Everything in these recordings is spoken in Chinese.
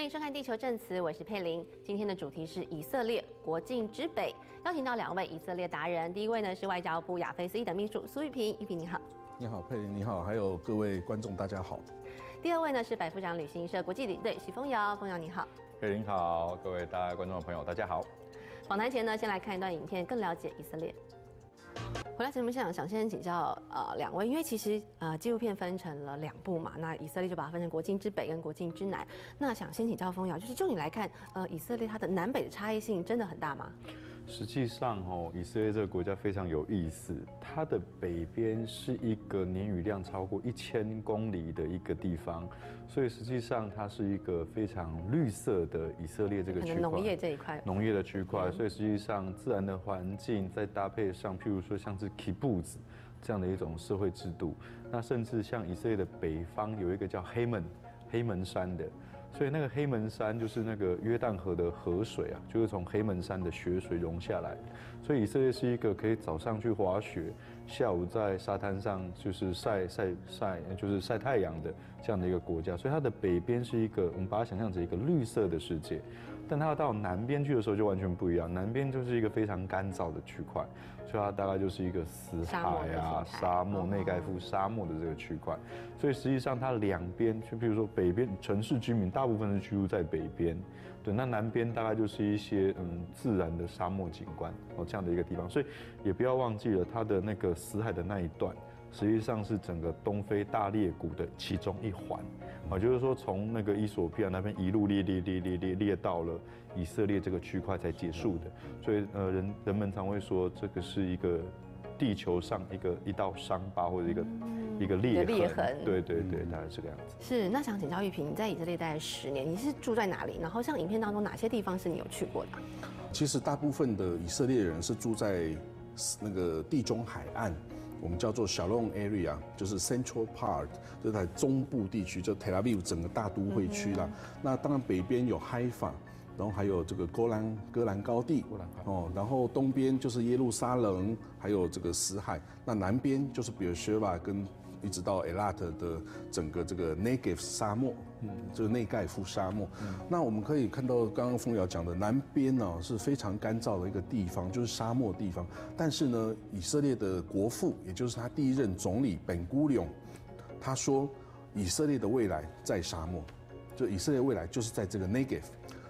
欢迎收看《地球证词》，我是佩玲。今天的主题是以色列国境之北，邀请到两位以色列达人。第一位呢是外交部亚非司一等秘书苏玉平，玉平你好。你好，佩玲你好，还有各位观众大家好。第二位呢是百夫长旅行社国际领队许峰瑶，峰瑶你好。佩玲好，各位大家观众朋友大家好。访谈前呢，先来看一段影片，更了解以色列。回来节目现场，想先请教呃两位，因为其实呃纪录片分成了两部嘛，那以色列就把它分成国境之北跟国境之南。那想先请教风瑶，就是就你来看，呃以色列它的南北的差异性真的很大吗？实际上，哦，以色列这个国家非常有意思。它的北边是一个年雨量超过一千公里的一个地方，所以实际上它是一个非常绿色的以色列这个区块。农业这一块。农业的区块，所以实际上自然的环境再搭配上，譬如说像是 kibbutz 这样的一种社会制度，那甚至像以色列的北方有一个叫黑门黑门山的。所以那个黑门山就是那个约旦河的河水啊，就是从黑门山的雪水融下来。所以以色列是一个可以早上去滑雪，下午在沙滩上就是晒晒晒，就是晒太阳的这样的一个国家。所以它的北边是一个，我们把它想象成一个绿色的世界。但它到南边去的时候就完全不一样，南边就是一个非常干燥的区块，所以它大概就是一个死海啊、沙漠、内盖夫沙漠的这个区块。所以实际上它两边，就比如说北边城市居民大部分是居住在北边，对，那南边大概就是一些嗯自然的沙漠景观哦这样的一个地方。所以也不要忘记了它的那个死海的那一段。实际上是整个东非大裂谷的其中一环，啊，就是说从那个伊索比亚那边一路裂裂裂裂裂裂到了以色列这个区块才结束的，所以呃人人们常会说这个是一个地球上一个一道伤疤或者一个一个裂裂痕，对对对，大概这个样子。是，那想请教玉萍，你在以色列待了十年，你是住在哪里？然后像影片当中哪些地方是你有去过的？其实大部分的以色列人是住在那个地中海岸。我们叫做小 m area，就是 Central Part，就在中部地区，就 Tel Aviv 整个大都会区啦。那当然北边有 Haifa，然后还有这个戈兰戈兰高地，哦，然后东边就是耶路撒冷，还有这个死海。那南边就是比如说吧，跟一直到 Elat 的整个这个 Negev 沙漠，嗯，这个内盖夫沙漠。那我们可以看到，刚刚风瑶讲的南边呢是非常干燥的一个地方，就是沙漠地方。但是呢，以色列的国父，也就是他第一任总理本古里他说，以色列的未来在沙漠，就以色列未来就是在这个 Negev。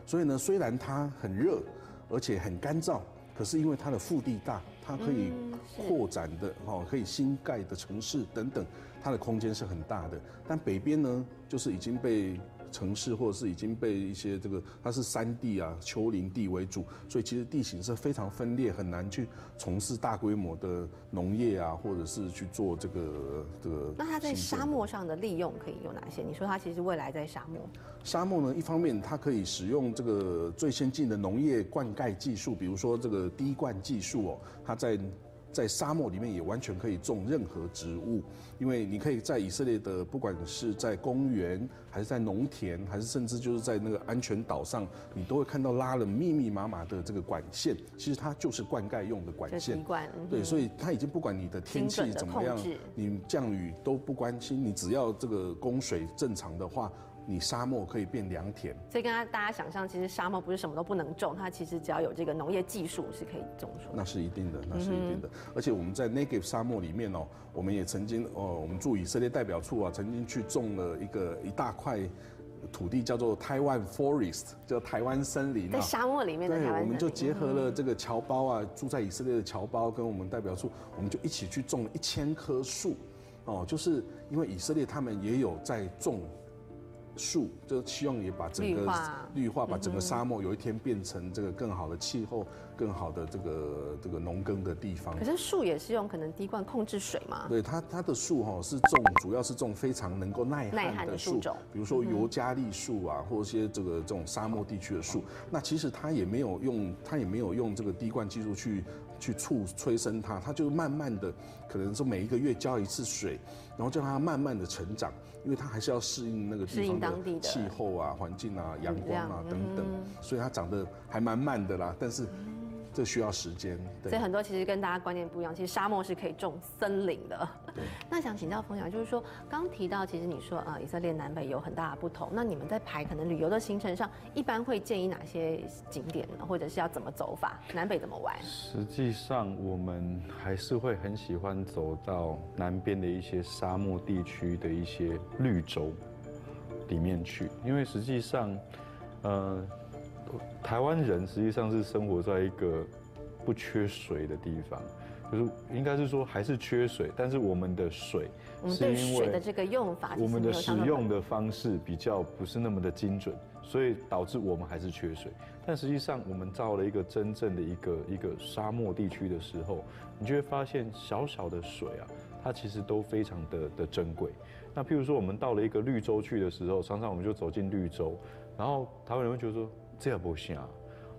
所以呢，虽然它很热，而且很干燥。可是因为它的腹地大，它可以扩展的哈，可以新盖的城市等等，它的空间是很大的。但北边呢，就是已经被城市或者是已经被一些这个，它是山地啊、丘陵地为主，所以其实地形是非常分裂，很难去从事大规模的农业啊，或者是去做这个这个。那它在沙漠上的利用可以有哪些？你说它其实未来在沙漠？沙漠呢，一方面它可以使用这个最先进的农业灌溉技术，比如说这个。滴灌技术哦，它在在沙漠里面也完全可以种任何植物，因为你可以在以色列的不管是在公园，还是在农田，还是甚至就是在那个安全岛上，你都会看到拉了密密麻麻的这个管线，其实它就是灌溉用的管线。对，所以它已经不管你的天气怎么样，你降雨都不关心，你只要这个供水正常的话。你沙漠可以变良田，所以跟大家想象，其实沙漠不是什么都不能种，它其实只要有这个农业技术是可以种出。那是一定的，那是一定的。而且我们在 Negev 沙漠里面哦，我们也曾经哦，我们驻以色列代表处啊，曾经去种了一个一大块土地，叫做台湾 Forest，叫台湾森林。在沙漠里面的台湾我们就结合了这个侨胞啊，住在以色列的侨胞跟我们代表处，我们就一起去种了一千棵树。哦，就是因为以色列他们也有在种。树就希望也把整个绿化，把整个沙漠有一天变成这个更好的气候、更好的这个这个农耕的地方。可是树也是用可能滴灌控制水嘛？对，它它的树哈是种，主要是种非常能够耐旱的树种，比如说尤加利树啊，或者些这个这种沙漠地区的树。那其实它也没有用，它也没有用这个滴灌技术去去促催生它，它就慢慢的，可能说每一个月浇一次水，然后叫它慢慢的成长，因为它还是要适应那个地方。的气候啊、环境啊、阳光啊等等，所以它长得还蛮慢的啦。但是这需要时间。所以很多其实跟大家观念不一样，其实沙漠是可以种森林的。对。那想请教冯翔，就是说刚提到，其实你说呃以色列南北有很大的不同，那你们在排可能旅游的行程上，一般会建议哪些景点呢？或者是要怎么走法？南北怎么玩？实际上我们还是会很喜欢走到南边的一些沙漠地区的一些绿洲里面去，因为实际上，呃。台湾人实际上是生活在一个不缺水的地方，就是应该是说还是缺水，但是我们的水是因为水的这个用法，我们的使用的方式比较不是那么的精准，所以导致我们还是缺水。但实际上，我们到了一个真正的一个一个沙漠地区的时候，你就会发现小小的水啊，它其实都非常的的珍贵。那譬如说，我们到了一个绿洲去的时候，常常我们就走进绿洲，然后台湾人会觉得说。这也不行啊，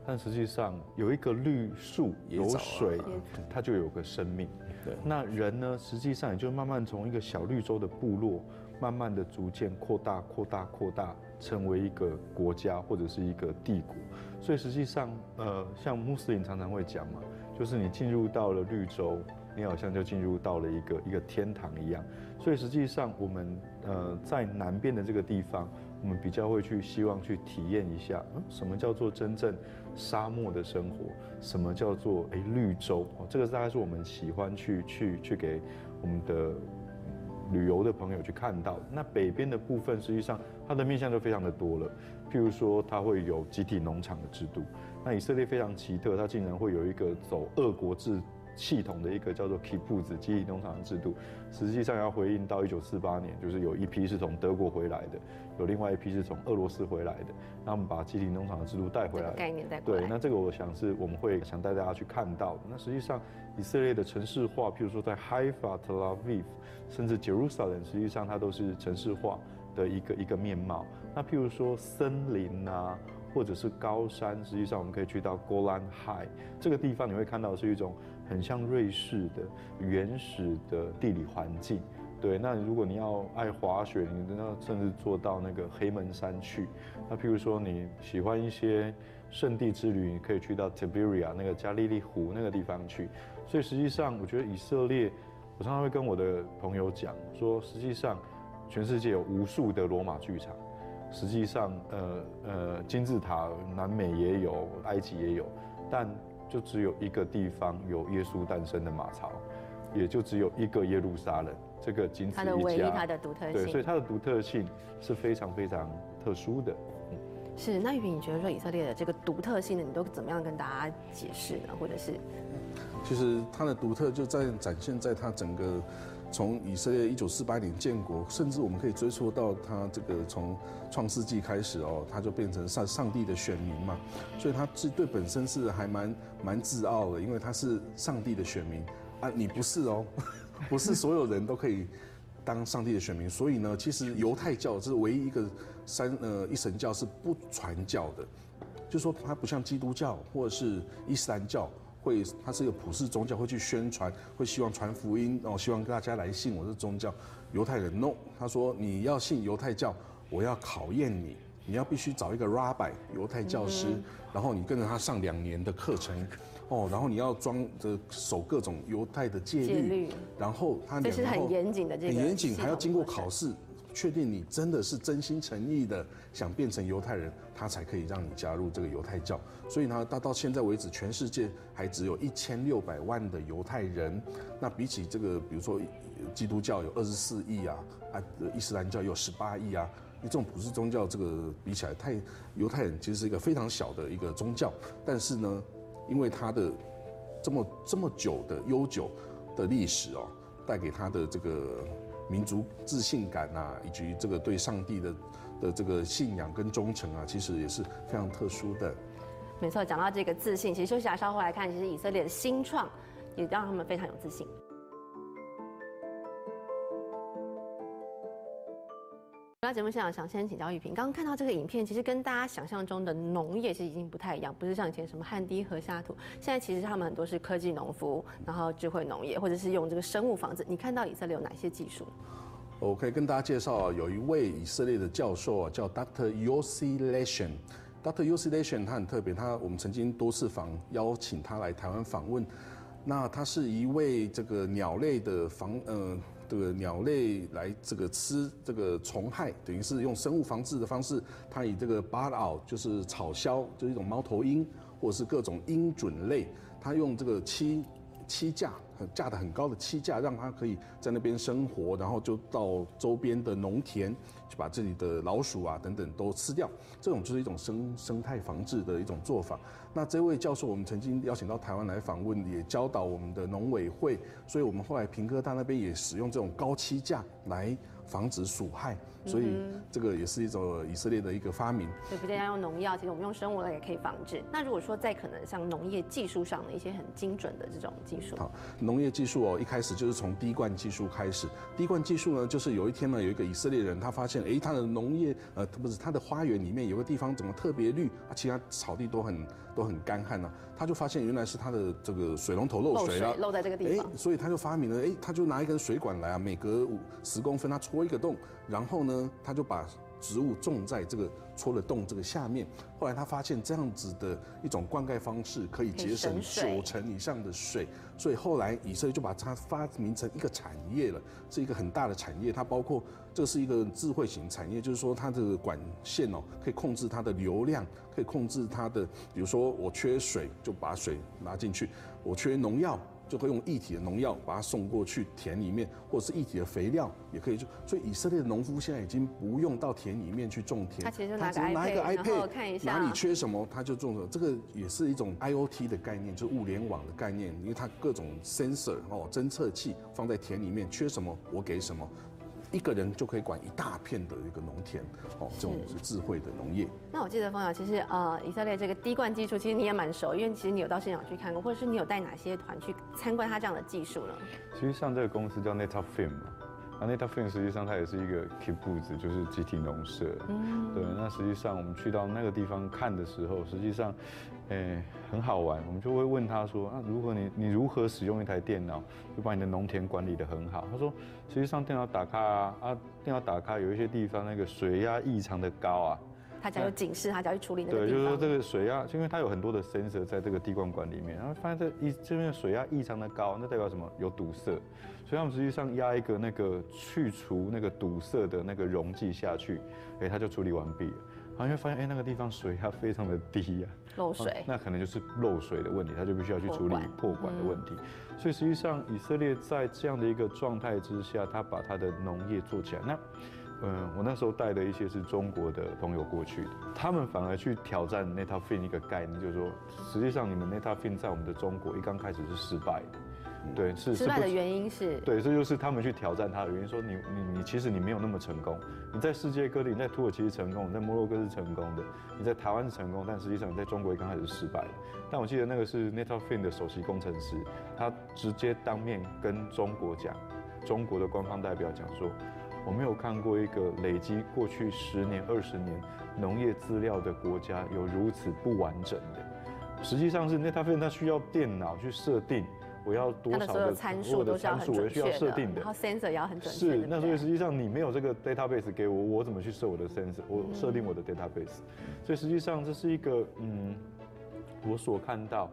但实际上有一个绿树有水，它就有个生命。对，那人呢，实际上也就慢慢从一个小绿洲的部落，慢慢的逐渐扩大、扩大、扩大，成为一个国家或者是一个帝国。所以实际上，呃，像穆斯林常常会讲嘛，就是你进入到了绿洲，你好像就进入到了一个一个天堂一样。所以实际上，我们呃在南边的这个地方。我们比较会去希望去体验一下，嗯，什么叫做真正沙漠的生活？什么叫做诶绿洲？哦，这个大概是我们喜欢去去去给我们的旅游的朋友去看到。那北边的部分，实际上它的面向就非常的多了。譬如说，它会有集体农场的制度。那以色列非常奇特，它竟然会有一个走俄国制。系统的一个叫做 Kibbutz 集体农场的制度，实际上要回应到一九四八年，就是有一批是从德国回来的，有另外一批是从俄罗斯回来的，那我们把集体农场的制度带回来。概念带对，那这个我想是我们会想带大家去看到的。那实际上以色列的城市化，譬如说在 Haifa、Tel Aviv，甚至 Jerusalem，实际上它都是城市化的一个一个面貌。那譬如说森林啊，或者是高山，实际上我们可以去到 Golan High 这个地方，你会看到是一种。很像瑞士的原始的地理环境，对。那如果你要爱滑雪，你真的甚至坐到那个黑门山去。那譬如说你喜欢一些圣地之旅，你可以去到 Tiberia 那个加利利湖那个地方去。所以实际上，我觉得以色列，我常常会跟我的朋友讲说，实际上全世界有无数的罗马剧场，实际上呃呃金字塔南美也有，埃及也有，但。就只有一个地方有耶稣诞生的马槽，也就只有一个耶路撒冷，这个仅此一家。它的唯一，它的独特性。对，所以它的独特性是非常非常特殊的。是，那玉萍，你觉得说以色列的这个独特性呢，你都怎么样跟大家解释呢？或者是？其实它的独特就在展现在它整个。从以色列一九四八年建国，甚至我们可以追溯到他这个从创世纪开始哦，他就变成上上帝的选民嘛，所以他是对本身是还蛮蛮自傲的，因为他是上帝的选民啊，你不是哦，不是所有人都可以当上帝的选民，所以呢，其实犹太教是唯一一个三呃一神教是不传教的，就说它不像基督教或者是伊斯兰教。会，它是一个普世宗教，会去宣传，会希望传福音，哦，希望大家来信我的宗教。犹太人 no，他说你要信犹太教，我要考验你，你要必须找一个 rabbi 犹太教师，然后你跟着他上两年的课程，哦，然后你要装着守各种犹太的戒律，然后他这是很严谨的，很严谨，还要经过考试。确定你真的是真心诚意的想变成犹太人，他才可以让你加入这个犹太教。所以呢，到到现在为止，全世界还只有一千六百万的犹太人。那比起这个，比如说基督教有二十四亿啊，啊，伊斯兰教有十八亿啊，你这种普世宗教这个比起来，太犹太人其实是一个非常小的一个宗教。但是呢，因为他的这么这么久的悠久的历史哦，带给他的这个。民族自信感啊，以及这个对上帝的的这个信仰跟忠诚啊，其实也是非常特殊的。没错，讲到这个自信，其实休息下稍后来看，其实以色列的新创也让他们非常有自信。那节目现场想先请教玉萍，刚刚看到这个影片，其实跟大家想象中的农业其实已经不太一样，不是像以前什么旱地和下土，现在其实他们很多是科技农夫，然后智慧农业，或者是用这个生物房子。你看到以色列有哪些技术？我可以跟大家介绍，有一位以色列的教授啊，叫 Dr. Yossi Leshon Dr. Yossi l a t i o n 他很特别，他我们曾经多次访邀请他来台湾访问。那他是一位这个鸟类的防呃这个鸟类来这个吃这个虫害，等于是用生物防治的方式，它以这个 bud owl 就是草鸮，就是一种猫头鹰或者是各种鹰隼类，它用这个栖栖架架的很高的栖架，让它可以在那边生活，然后就到周边的农田。就把这里的老鼠啊等等都吃掉，这种就是一种生生态防治的一种做法。那这位教授，我们曾经邀请到台湾来访问，也教导我们的农委会，所以我们后来平哥大那边也使用这种高栖架来。防止鼠害，所以这个也是一种以色列的一个发明。对，不仅要用农药，其实我们用生物类也可以防治。那如果说在可能像农业技术上的一些很精准的这种技术，好，农业技术哦，一开始就是从滴灌技术开始。滴灌技术呢，就是有一天呢，有一个以色列人，他发现，哎，他的农业，呃，不是他的花园里面有个地方怎么特别绿，啊，其他草地都很都很干旱呢？他就发现原来是他的这个水龙头漏水了，漏在这个地方。哎，所以他就发明了，哎，他就拿一根水管来啊，每隔五十公分他。戳一个洞，然后呢，他就把植物种在这个戳了洞这个下面。后来他发现这样子的一种灌溉方式可以节省九成以上的水，所以后来以色列就把它发明成一个产业了，是一个很大的产业。它包括这是一个智慧型产业，就是说它的管线哦可以控制它的流量，可以控制它的，比如说我缺水就把水拿进去，我缺农药。就会用一体的农药把它送过去田里面，或者是一体的肥料也可以。就所以以色列的农夫现在已经不用到田里面去种田，他其实拿一个 iPad，看一下哪里缺什么他就种什么。这个也是一种 IOT 的概念，就是物联网的概念，因为它各种 sensor 哦侦测器放在田里面，缺什么我给什么。一个人就可以管一大片的一个农田，哦，这种是智慧的农业。那我记得方瑶，其实呃，以色列这个滴灌技术，其实你也蛮熟，因为其实你有到现场去看过，或者是你有带哪些团去参观他这样的技术呢？其实像这个公司叫 Netafim 嘛，那 Netafim 实际上它也是一个 kibbutz，就是集体农舍。嗯，对。那实际上我们去到那个地方看的时候，实际上。诶，很好玩，我们就会问他说：“啊，如何你你如何使用一台电脑，就把你的农田管理得很好？”他说：“实际上电脑打开啊，啊，电脑打开有一些地方那个水压异常的高啊，他只要有警示，他只要去处理那个对，就是说这个水压，因为它有很多的 sensor 在这个滴灌管里面，然后发现这一这边的水压异常的高，那代表什么？有堵塞，所以他们实际上压一个那个去除那个堵塞的那个溶剂下去，哎，它就处理完毕了。”然后会发现，哎，那个地方水压非常的低呀，漏水，那可能就是漏水的问题，他就必须要去处理破管的问题。所以实际上，以色列在这样的一个状态之下，他把他的农业做起来。那，嗯，我那时候带的一些是中国的朋友过去的，他们反而去挑战 Netafin 一个概念，就是说，实际上你们 Netafin 在我们的中国一刚开始是失败的。对，是失败的原因是，对，这就是他们去挑战他的原因。说你你你，其实你没有那么成功。你在世界各地，你在土耳其是成功，你在摩洛哥是成功的，你在台湾是成功，但实际上你在中国一刚开始是失败但我记得那个是 Netafin 的首席工程师，他直接当面跟中国讲，中国的官方代表讲说，我没有看过一个累积过去十年、二十年农业资料的国家有如此不完整的。实际上是 Netafin 它需要电脑去设定。我要多少的参数都需要很准确的，然后 sensor 也要很准确。是，那所以实际上你没有这个 database 给我，我怎么去设我的 sensor？我设定我的 database。所以实际上这是一个嗯，我所看到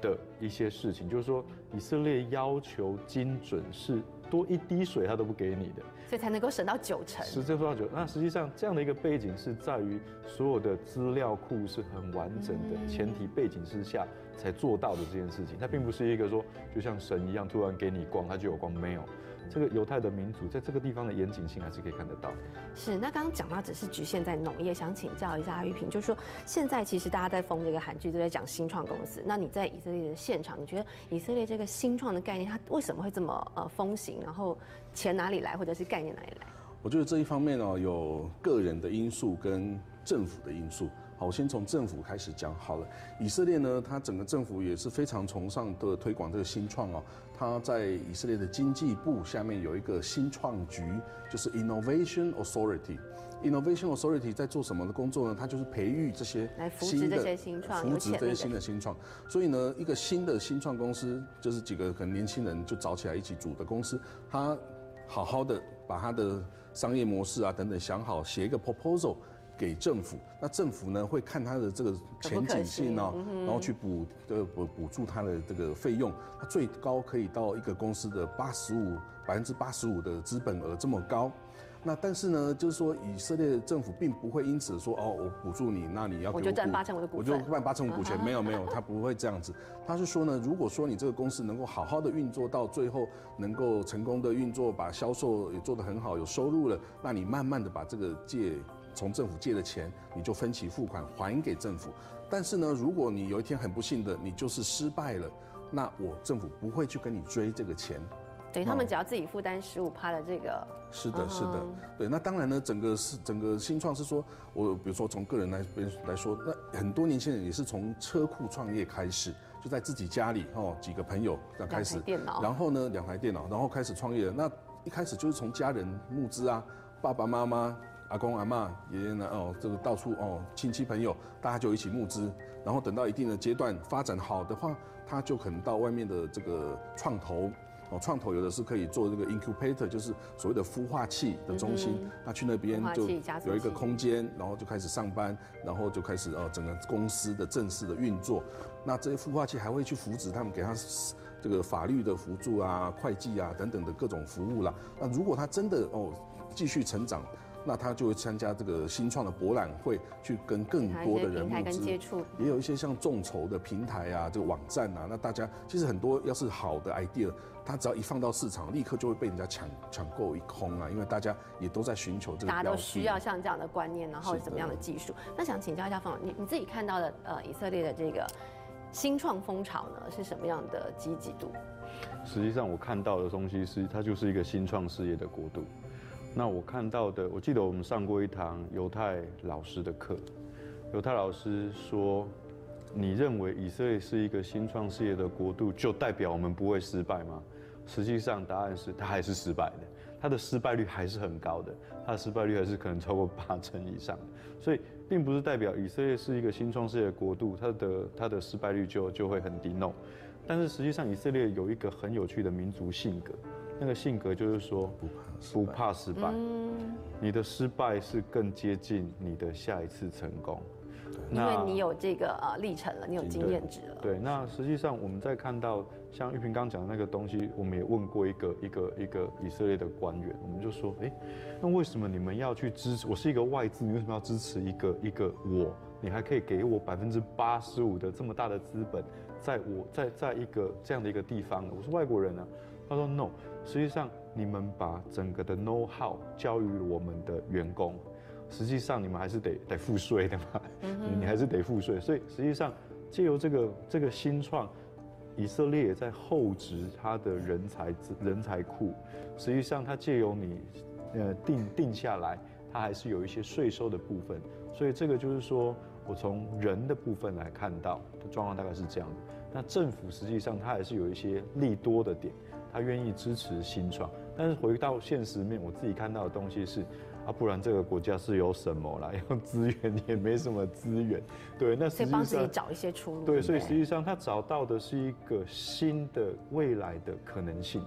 的一些事情，就是说以色列要求精准是多一滴水他都不给你的。所以才能够省到九成，是这说到九。那实际上这样的一个背景是在于所有的资料库是很完整的前提背景之下才做到的这件事情。它并不是一个说就像神一样突然给你光，它就有光，没有。这个犹太的民族在这个地方的严谨性还是可以看得到。是，那刚刚讲到只是局限在农业，想请教一下阿玉萍，就是说现在其实大家在封这个韩剧都在讲新创公司，那你在以色列的现场，你觉得以色列这个新创的概念它为什么会这么呃风行？然后钱哪里来，或者是概念哪里来？我觉得这一方面呢，有个人的因素跟政府的因素。好，我先从政府开始讲好了。以色列呢，它整个政府也是非常崇尚的推广这个新创哦。它在以色列的经济部下面有一个新创局，就是 Innovation Authority。Innovation Authority 在做什么的工作呢？它就是培育这些来扶持这些新创，扶持这些新的新创。所以呢，一个新的新创公司，就是几个可能年轻人就找起来一起组的公司，他好好的把他的商业模式啊等等想好，写一个 proposal。给政府，那政府呢会看它的这个前景性哦，然后去补呃补补助它的这个费用，它最高可以到一个公司的八十五百分之八十五的资本额这么高。那但是呢，就是说以色列政府并不会因此说哦，我补助你，那你要我就占八成我的股，我就占八成股权，没有没有，他不会这样子。他是说呢，如果说你这个公司能够好好的运作到最后，能够成功的运作，把销售也做得很好，有收入了，那你慢慢的把这个借从政府借的钱，你就分期付款还给政府。但是呢，如果你有一天很不幸的你就是失败了，那我政府不会去跟你追这个钱。等于他们只要自己负担十五趴的这个，是的，是的，对。那当然呢，整个是整个新创是说，我比如说从个人来来说，那很多年轻人也是从车库创业开始，就在自己家里哦，几个朋友这样开始，电脑，然后呢两台电脑，然后开始创业。那一开始就是从家人募资啊，爸爸妈妈、阿公阿妈、爷爷呢哦，这个到处哦亲戚朋友，大家就一起募资，然后等到一定的阶段发展好的话，他就可能到外面的这个创投。哦，创投有的是可以做这个 incubator，就是所谓的孵化器的中心。那去那边就有一个空间，然后就开始上班，然后就开始哦整个公司的正式的运作。那这些孵化器还会去扶植他们，给他这个法律的辅助啊、会计啊等等的各种服务啦。那如果他真的哦继续成长，那他就会参加这个新创的博览会，去跟更多的人募资，也有一些像众筹的平台啊、这个网站啊。那大家其实很多要是好的 idea。它只要一放到市场，立刻就会被人家抢抢购一空啊！因为大家也都在寻求这个。大家都需要像这样的观念，然后怎么样的技术？那想请教一下方你你自己看到的呃以色列的这个新创风潮呢是什么样的积极度？实际上我看到的东西是它就是一个新创事业的国度。那我看到的，我记得我们上过一堂犹太老师的课，犹太老师说。你认为以色列是一个新创事业的国度，就代表我们不会失败吗？实际上，答案是它还是失败的，它的失败率还是很高的，它的失败率还是可能超过八成以上。所以，并不是代表以色列是一个新创事业的国度，它的它的失败率就就会很低。No，但是实际上，以色列有一个很有趣的民族性格，那个性格就是说不怕失败，你的失败是更接近你的下一次成功。因为你有这个呃历程了，你有经验值了。对，那实际上我们在看到像玉萍刚讲的那个东西，我们也问过一个一个一个以色列的官员，我们就说，哎，那为什么你们要去支持？我是一个外资，你为什么要支持一个一个我？你还可以给我百分之八十五的这么大的资本，在我在在一个这样的一个地方，我是外国人啊。他说 no，实际上你们把整个的 know how 教育我们的员工。实际上你们还是得得付税的嘛，你还是得付税，所以实际上借由这个这个新创，以色列也在厚植它的人才人才库，实际上它借由你呃定定下来，它还是有一些税收的部分，所以这个就是说我从人的部分来看到的状况大概是这样的。那政府实际上它还是有一些利多的点，它愿意支持新创，但是回到现实面，我自己看到的东西是。啊，不然这个国家是有什么啦？用资源也没什么资源，对，那所以帮自己找一些出路。对，所以实际上他找到的是一个新的未来的可能性。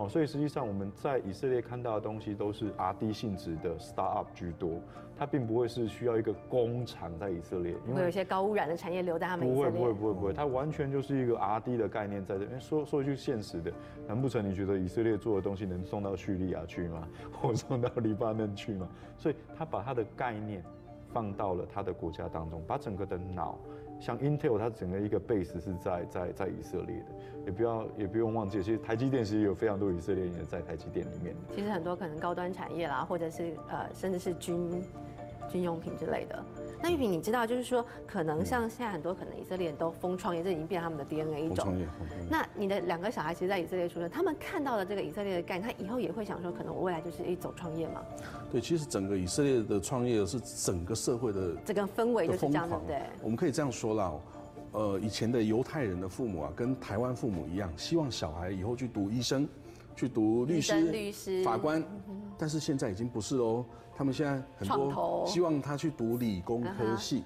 哦，所以实际上我们在以色列看到的东西都是 R D 性质的 startup 居多，它并不会是需要一个工厂在以色列，因为有一些高污染的产业留在他们不会不会不会不会，它完全就是一个 R D 的概念在这边。说说一句现实的，难不成你觉得以色列做的东西能送到叙利亚去吗？或送到黎巴嫩去吗？所以他把他的概念放到了他的国家当中，把整个的脑。像 Intel，它整个一个 base 是在在在以色列的，也不要也不用忘记，其实台积电其实有非常多以色列人在台积电里面。其实很多可能高端产业啦，或者是呃，甚至是军军用品之类的。那玉萍，你知道，就是说，可能像现在很多可能以色列人都疯创业，这已经变成他们的 DNA 一种。那你的两个小孩其实，在以色列出生，他们看到了这个以色列的概念，他以后也会想说，可能我未来就是一走创业嘛？对，其实整个以色列的创业是整个社会的这个氛围就是这样的。对，我们可以这样说啦，呃，以前的犹太人的父母啊，跟台湾父母一样，希望小孩以后去读医生，去读律师、律师、法官，但是现在已经不是喽。他们现在很多希望他去读理工科系。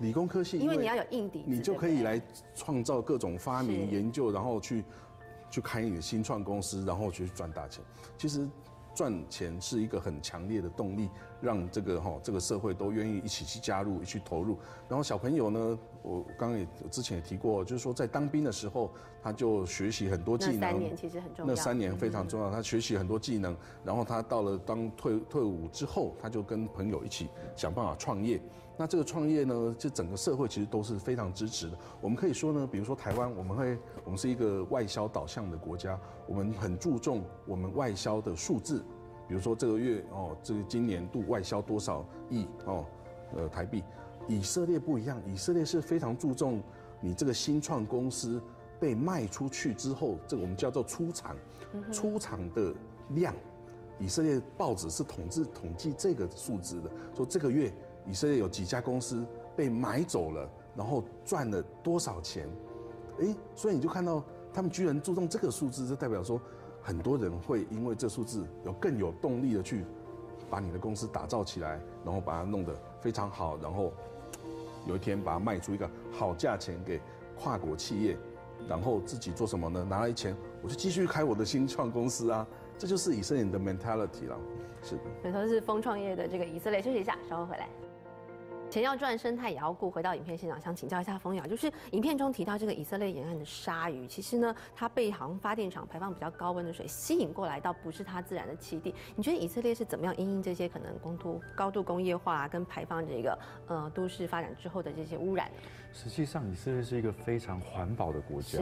理工科系，因为你要有硬底，你就可以来创造各种发明、研究，然后去去开你的新创公司，然后去赚大钱。其实赚钱是一个很强烈的动力，让这个哈这个社会都愿意一起去加入、去投入。然后小朋友呢，我刚刚也之前也提过，就是说在当兵的时候，他就学习很多技能。那三年其实很重要。那三年非常重要，他学习很多技能，然后他到了当退退伍之后，他就跟朋友一起想办法创业。那这个创业呢，就整个社会其实都是非常支持的。我们可以说呢，比如说台湾，我们会我们是一个外销导向的国家，我们很注重我们外销的数字，比如说这个月哦，这个今年度外销多少亿哦，呃台币。以色列不一样，以色列是非常注重你这个新创公司被卖出去之后，这个我们叫做出厂，出厂的量。以色列报纸是统治统计这个数字的，说这个月。以色列有几家公司被买走了，然后赚了多少钱？哎，所以你就看到他们居然注重这个数字，就代表说很多人会因为这数字有更有动力的去把你的公司打造起来，然后把它弄得非常好，然后有一天把它卖出一个好价钱给跨国企业，然后自己做什么呢？拿来钱，我就继续开我的新创公司啊！这就是以色列的 mentality 了。是的，没错，是风创业的这个以色列。休息一下，稍后回来。钱要赚，生态也要顾。回到影片现场，想请教一下风雅，就是影片中提到这个以色列沿岸的鲨鱼，其实呢，它被航发电厂排放比较高温的水吸引过来，到不是它自然的栖地。你觉得以色列是怎么样因应这些可能高度工业化跟排放这个呃都市发展之后的这些污染？实际上，以色列是一个非常环保的国家。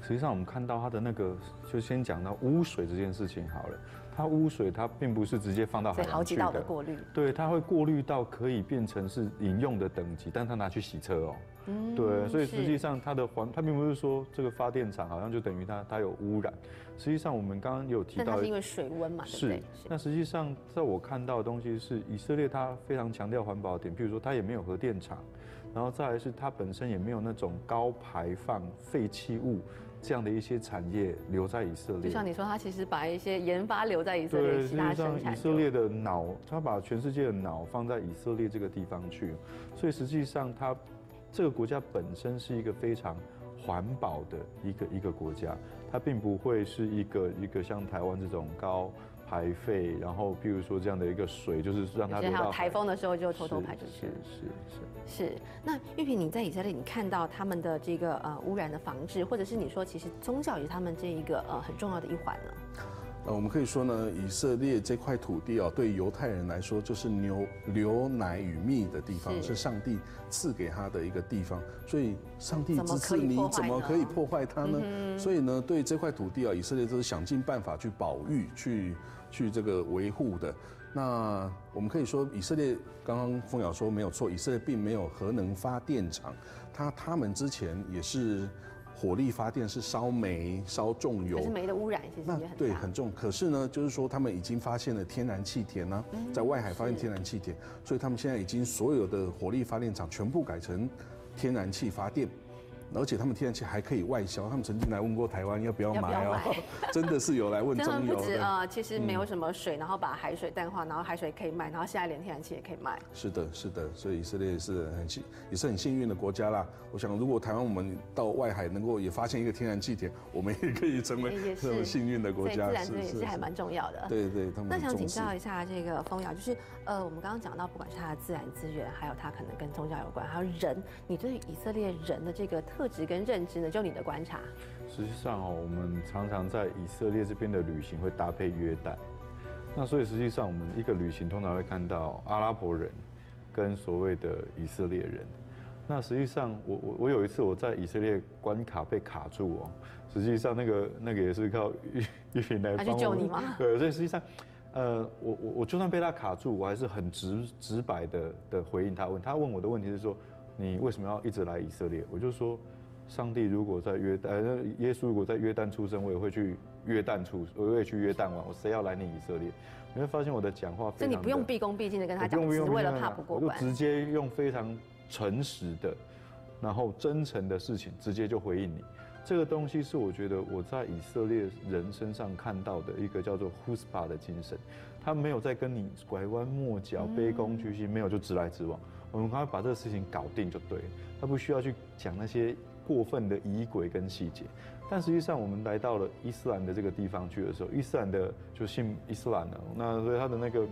实际上，我们看到它的那个，就先讲到污水这件事情好了。它污水它并不是直接放到海洋去的，过滤，对，它会过滤到可以变成是饮用的等级，但它拿去洗车哦，嗯对，所以实际上它的环，它并不是说这个发电厂好像就等于它它有污染，实际上我们刚刚有提到，它是因为水温嘛，是，那实际上在我看到的东西是以色列它非常强调环保点，譬如说它也没有核电厂，然后再来是它本身也没有那种高排放废弃物。这样的一些产业留在以色列，就像你说，他其实把一些研发留在以色列，其他生产。以色列的脑，他把全世界的脑放在以色列这个地方去，所以实际上，他这个国家本身是一个非常环保的一个一个国家，它并不会是一个一个像台湾这种高。排废，然后譬如说这样的一个水，就是让它。还有台风的时候就偷偷排出去。是是是。是。那玉萍，你在以色列，你看到他们的这个呃污染的防治，或者是你说其实宗教也是他们这一个呃很重要的一环呢？呃，我们可以说呢，以色列这块土地哦，对犹太人来说就是牛牛奶与蜜的地方，是上帝赐给他的一个地方。所以上帝之赐你，怎么可以破坏它呢？所以呢，对这块土地啊，以色列都是想尽办法去保育、去去这个维护的。那我们可以说，以色列刚刚凤瑶说没有错，以色列并没有核能发电厂，他他们之前也是。火力发电是烧煤、烧重油，是煤的污染其实也很对很重。可是呢，就是说他们已经发现了天然气田呢，在外海发现天然气田，所以他们现在已经所有的火力发电厂全部改成天然气发电。而且他们天然气还可以外销，他们曾经来问过台湾要不要买哦，真的是有来问中油的。呃，其实没有什么水，然后把海水淡化，然后海水可以卖，然后现在连天然气也可以卖。是的，是的，所以以色列是很幸，也是很幸运的国家啦。我想，如果台湾我们到外海能够也发现一个天然气田，我们也可以成为这么幸运的国家。自然资源也是还蛮重要的。对对，他们那想请教一下这个风瑶，就是呃，我们刚刚讲到，不管是它的自然资源，还有它可能跟宗教有关，还有人，你对以色列人的这个特质跟认知呢？就你的观察，实际上哦，我们常常在以色列这边的旅行会搭配约旦，那所以实际上我们一个旅行通常会看到阿拉伯人跟所谓的以色列人。那实际上我我我有一次我在以色列关卡被卡住哦，实际上那个那个也是靠玉玉萍来帮救你吗？对，所以实际上呃我我我就算被他卡住，我还是很直直白的的回应他问他问我的问题是说你为什么要一直来以色列？我就说。上帝如果在约旦，耶稣如果在约旦出生，我也会去约旦出，我也去约旦玩。我谁要来你以色列？你会发现我的讲话，所以你不用毕恭毕敬的跟他讲，只是为了怕不过关，我就直接用非常诚实的，然后真诚的事情，直接就回应你。这个东西是我觉得我在以色列人身上看到的一个叫做 huspa 的精神，他没有在跟你拐弯抹角、卑躬屈膝，没有就直来直往。我们赶快把这个事情搞定就对了，他不需要去讲那些。过分的仪轨跟细节，但实际上我们来到了伊斯兰的这个地方去的时候，伊斯兰的就信伊斯兰了，那所以他的那个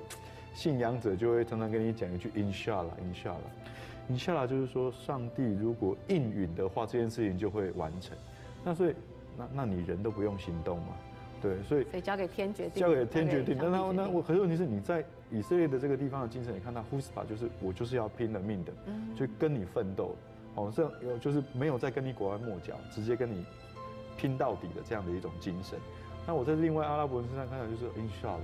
信仰者就会常常跟你讲一句 Inshallah，Inshallah，Inshallah 就是说上帝如果应允的话，这件事情就会完成。那所以那那你人都不用行动嘛？对，所以所以交给天决定，交给天决定。那那那我可是问题是你在以色列的这个地方的精神，你看到 Husba 就是我就是要拼了命的，就跟你奋斗，哦，这有就是没有再跟你拐弯抹角，直接跟你拼到底的这样的一种精神。那我在另外阿拉伯人身上看到就是 Inshallah，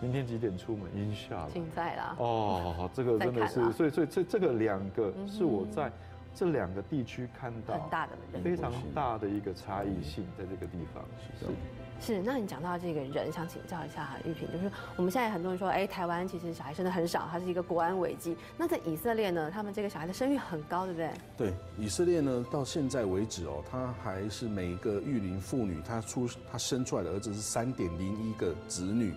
明天几点出门？Inshallah，现在啦。哦，这个真的是，所以所以这这个两个是我在这两个地区看到很大的非常大的一个差异性，在这个地方是。是，那你讲到这个人，想请教一下玉萍，就是我们现在很多人说，哎，台湾其实小孩生的很少，它是一个国安危机。那在以色列呢，他们这个小孩的生育很高，对不对？对，以色列呢，到现在为止哦，他还是每一个育龄妇女，她出她生出来的儿子是三点零一个子女，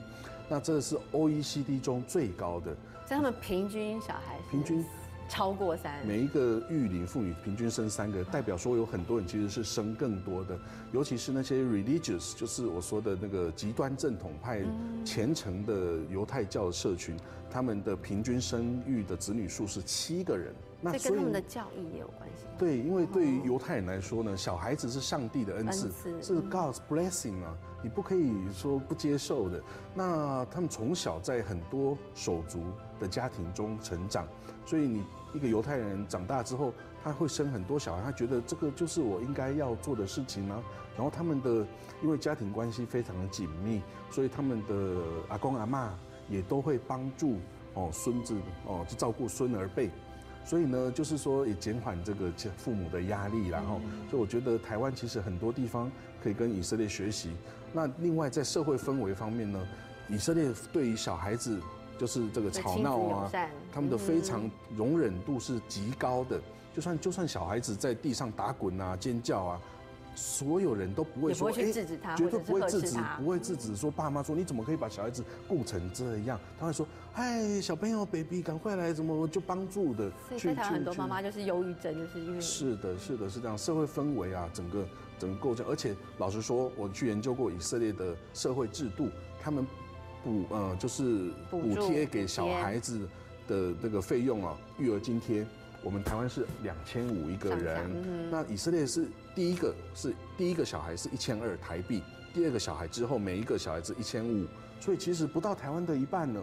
那这是 OECD 中最高的。在他们平均小孩平均。超过三，每一个育龄妇女平均生三个，代表说有很多人其实是生更多的，尤其是那些 religious，就是我说的那个极端正统派虔诚的犹太教的社群，他们的平均生育的子女数是七个人。那跟他们的教义也有关系。对，因为对于犹太人来说呢，小孩子是上帝的恩赐，是 God's blessing 啊，你不可以说不接受的。那他们从小在很多手足的家庭中成长，所以你。一个犹太人长大之后，他会生很多小孩，他觉得这个就是我应该要做的事情呢。然后他们的因为家庭关系非常的紧密，所以他们的阿公阿妈也都会帮助哦孙子哦去照顾孙儿辈，所以呢就是说也减缓这个父母的压力，然后所以我觉得台湾其实很多地方可以跟以色列学习。那另外在社会氛围方面呢，以色列对于小孩子。就是这个吵闹啊，他们的非常容忍度是极高的。就算就算小孩子在地上打滚啊、尖叫啊，所有人都不会说哎，绝对不会制止，不会制止。说爸妈说你怎么可以把小孩子顾成这样？他会说哎，小朋友，baby，赶快来，怎么就帮助的？去去很多妈妈就是忧郁症，就是因为是的，是的，是这样。社会氛围啊，整个整个构建，而且老实说，我去研究过以色列的社会制度，他们。补呃就是补贴给小孩子的那个费用啊，育儿津贴，我们台湾是两千五一个人，那以色列是第一个是第一个小孩是一千二台币，第二个小孩之后每一个小孩子一千五，所以其实不到台湾的一半呢。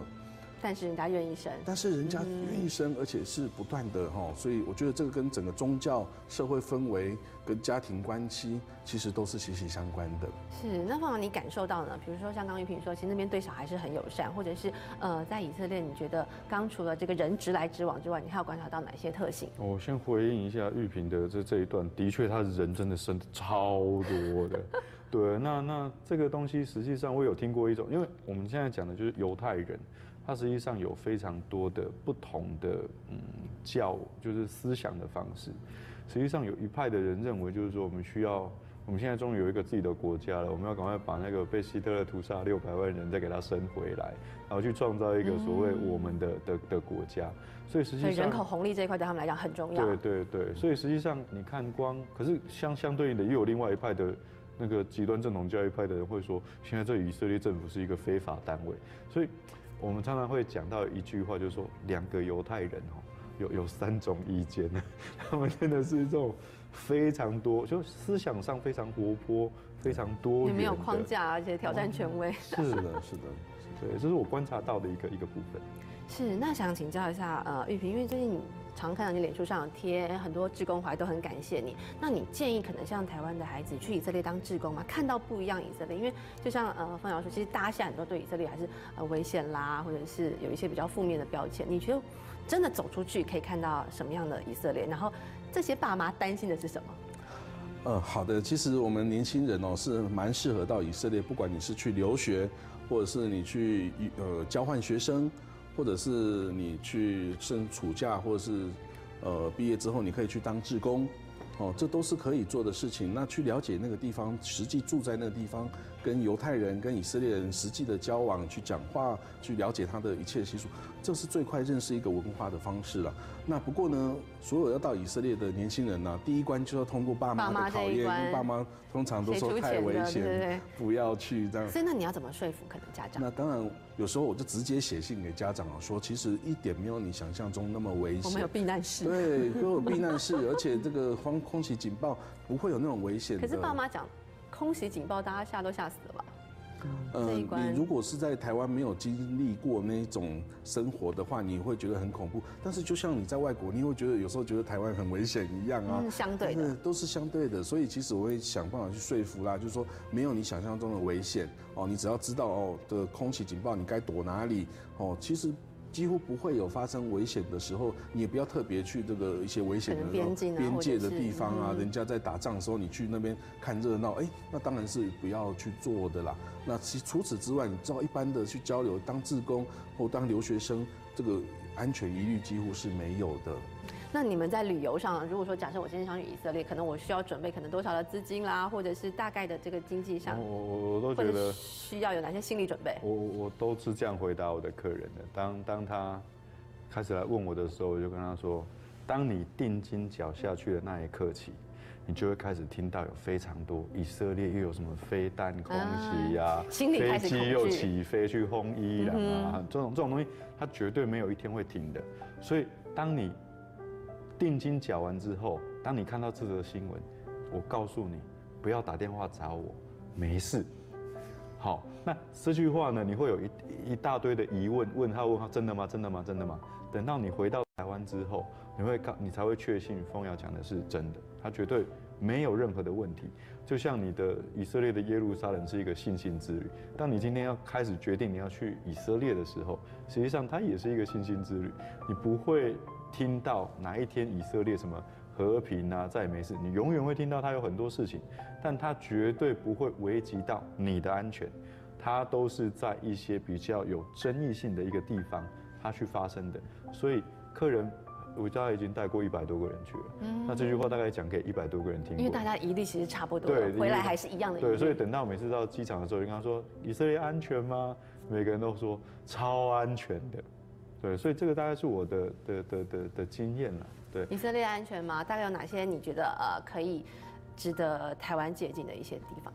但是人家愿意生，但是人家愿意生，而且是不断的哈，所以我觉得这个跟整个宗教、社会氛围跟家庭关系其实都是息息相关的。是，那凤凰你感受到呢？比如说像刚玉萍说，其实那边对小孩是很友善，或者是呃，在以色列，你觉得刚除了这个人直来直往之外，你还有观察到哪些特性？我先回应一下玉萍的这这一段，的确他人真的生的超多的。对，那那这个东西实际上我有听过一种，因为我们现在讲的就是犹太人。它实际上有非常多的不同的嗯教，就是思想的方式。实际上有一派的人认为，就是说我们需要，我们现在终于有一个自己的国家了，我们要赶快把那个被希特勒屠杀六百万人再给他生回来，然后去创造一个所谓我们的的的国家。所以实际上，人口红利这一块对他们来讲很重要。对对对，所以实际上你看光，可是相相对应的又有另外一派的那个极端正统教育派的人会说，现在这以色列政府是一个非法单位，所以。我们常常会讲到一句话，就是说两个犹太人哦，有有三种意见呢。他们真的是这种非常多，就思想上非常活泼、非常多也，没有框架，而且挑战权威。是的，是的，对，这是我观察到的一个一个部分。是，那想请教一下呃玉萍，因为最近。常看到你脸书上贴很多志工怀都很感谢你。那你建议可能像台湾的孩子去以色列当志工吗？看到不一样以色列，因为就像呃方瑶说，其实大家现在很多对以色列还是呃危险啦，或者是有一些比较负面的标签。你觉得真的走出去可以看到什么样的以色列？然后这些爸妈担心的是什么？呃，好的，其实我们年轻人哦是蛮适合到以色列，不管你是去留学，或者是你去呃交换学生。或者是你去升暑假，或者是呃毕业之后，你可以去当志工。哦，这都是可以做的事情。那去了解那个地方，实际住在那个地方，跟犹太人、跟以色列人实际的交往，去讲话，去了解他的一切习俗，这是最快认识一个文化的方式了。那不过呢，所有要到以色列的年轻人呢，第一关就要通过爸妈的考验，因为爸妈通常都说太危险，不要去这样。所以那你要怎么说服可能家长？那当然，有时候我就直接写信给家长啊，说其实一点没有你想象中那么危险。我们有避难室。对，都有避难室，而且这个空。空袭警报不会有那种危险。可是爸妈讲，空袭警报大家吓都吓死了吧？嗯，你如果是在台湾没有经历过那种生活的话，你会觉得很恐怖。但是就像你在外国，你会觉得有时候觉得台湾很危险一样啊。相对的，都是相对的。所以其实我会想办法去说服啦，就是说没有你想象中的危险哦。你只要知道哦的空袭警报，你该躲哪里哦。其实。几乎不会有发生危险的时候，你也不要特别去这个一些危险的边边界的地方啊，人家在打仗的时候，你去那边看热闹，哎，那当然是不要去做的啦。那其除此之外，你知道一般的去交流，当志工或当留学生，这个安全疑虑几乎是没有的。那你们在旅游上，如果说假设我今天想去以色列，可能我需要准备可能多少的资金啦，或者是大概的这个经济上，我我我都觉得需要有哪些心理准备？我我都是这样回答我的客人的。当当他开始来问我的时候，我就跟他说：，当你定金缴下去的那一刻起，你就会开始听到有非常多以色列又有什么飞弹空袭呀，飞机又起飞去轰伊朗啊，这种这种东西，它绝对没有一天会停的。所以当你定金缴完之后，当你看到这则新闻，我告诉你，不要打电话找我，没事。好，那这句话呢，你会有一一大堆的疑问，问他问他真的吗？真的吗？真的吗？等到你回到台湾之后，你会告你才会确信风瑶讲的是真的，他绝对没有任何的问题。就像你的以色列的耶路撒冷是一个信心之旅，当你今天要开始决定你要去以色列的时候，实际上它也是一个信心之旅，你不会。听到哪一天以色列什么和平啊，再也没事，你永远会听到他有很多事情，但他绝对不会危及到你的安全，他都是在一些比较有争议性的一个地方，他去发生的。所以客人，我家已经带过一百多个人去了，嗯那这句话大概讲给一百多个人听。因为大家疑虑其实差不多，对，回来还是一样的。对，所以等到每次到机场的时候，就跟他说以色列安全吗？每个人都说超安全的。对，所以这个大概是我的的的的的经验了。对，以色列安全吗？大概有哪些你觉得呃可以值得台湾借鉴的一些地方？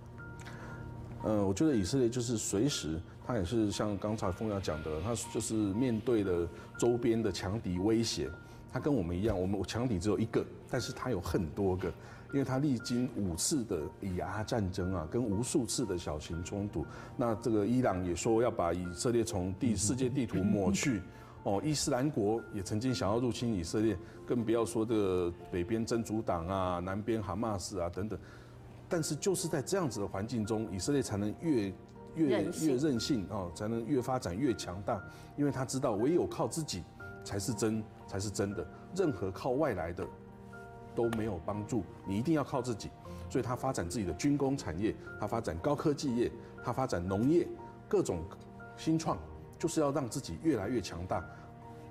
呃，我觉得以色列就是随时，他也是像刚才凤瑶讲的，他就是面对的周边的强敌威胁，他跟我们一样，我们强敌只有一个，但是他有很多个，因为他历经五次的以阿战争啊，跟无数次的小型冲突。那这个伊朗也说要把以色列从地世界地图抹去。哦，伊斯兰国也曾经想要入侵以色列，更不要说这个北边真主党啊，南边哈马斯啊等等。但是就是在这样子的环境中，以色列才能越越越任性哦，才能越发展越强大，因为他知道唯有靠自己才是真才是真的，任何靠外来的都没有帮助，你一定要靠自己。所以他发展自己的军工产业，他发展高科技业，他发展农业，各种新创。就是要让自己越来越强大，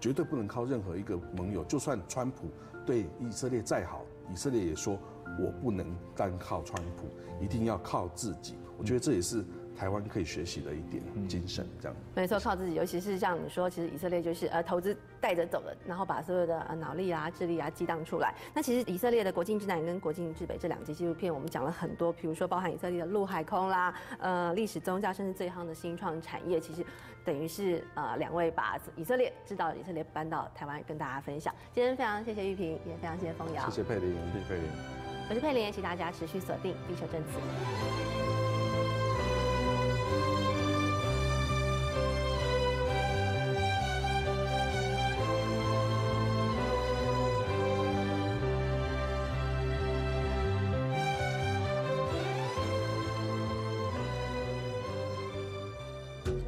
绝对不能靠任何一个盟友。就算川普对以色列再好，以色列也说我不能单靠川普，一定要靠自己。我觉得这也是。台湾可以学习的一点精神，这样没错，靠自己。尤其是像你说，其实以色列就是呃投资带着走的，然后把所有的呃脑力啊、智力啊激荡出来。那其实以色列的国境之南跟国境之北这两集纪录片，我们讲了很多，比如说包含以色列的陆海空啦，呃历史宗教，甚至最夯的新创产业，其实等于是呃两位把以色列知道以色列搬到台湾跟大家分享。今天非常谢谢玉萍，也非常谢谢风瑶，谢谢佩玲，谢谢佩玲，我是佩玲，也请大家持续锁定地球正词。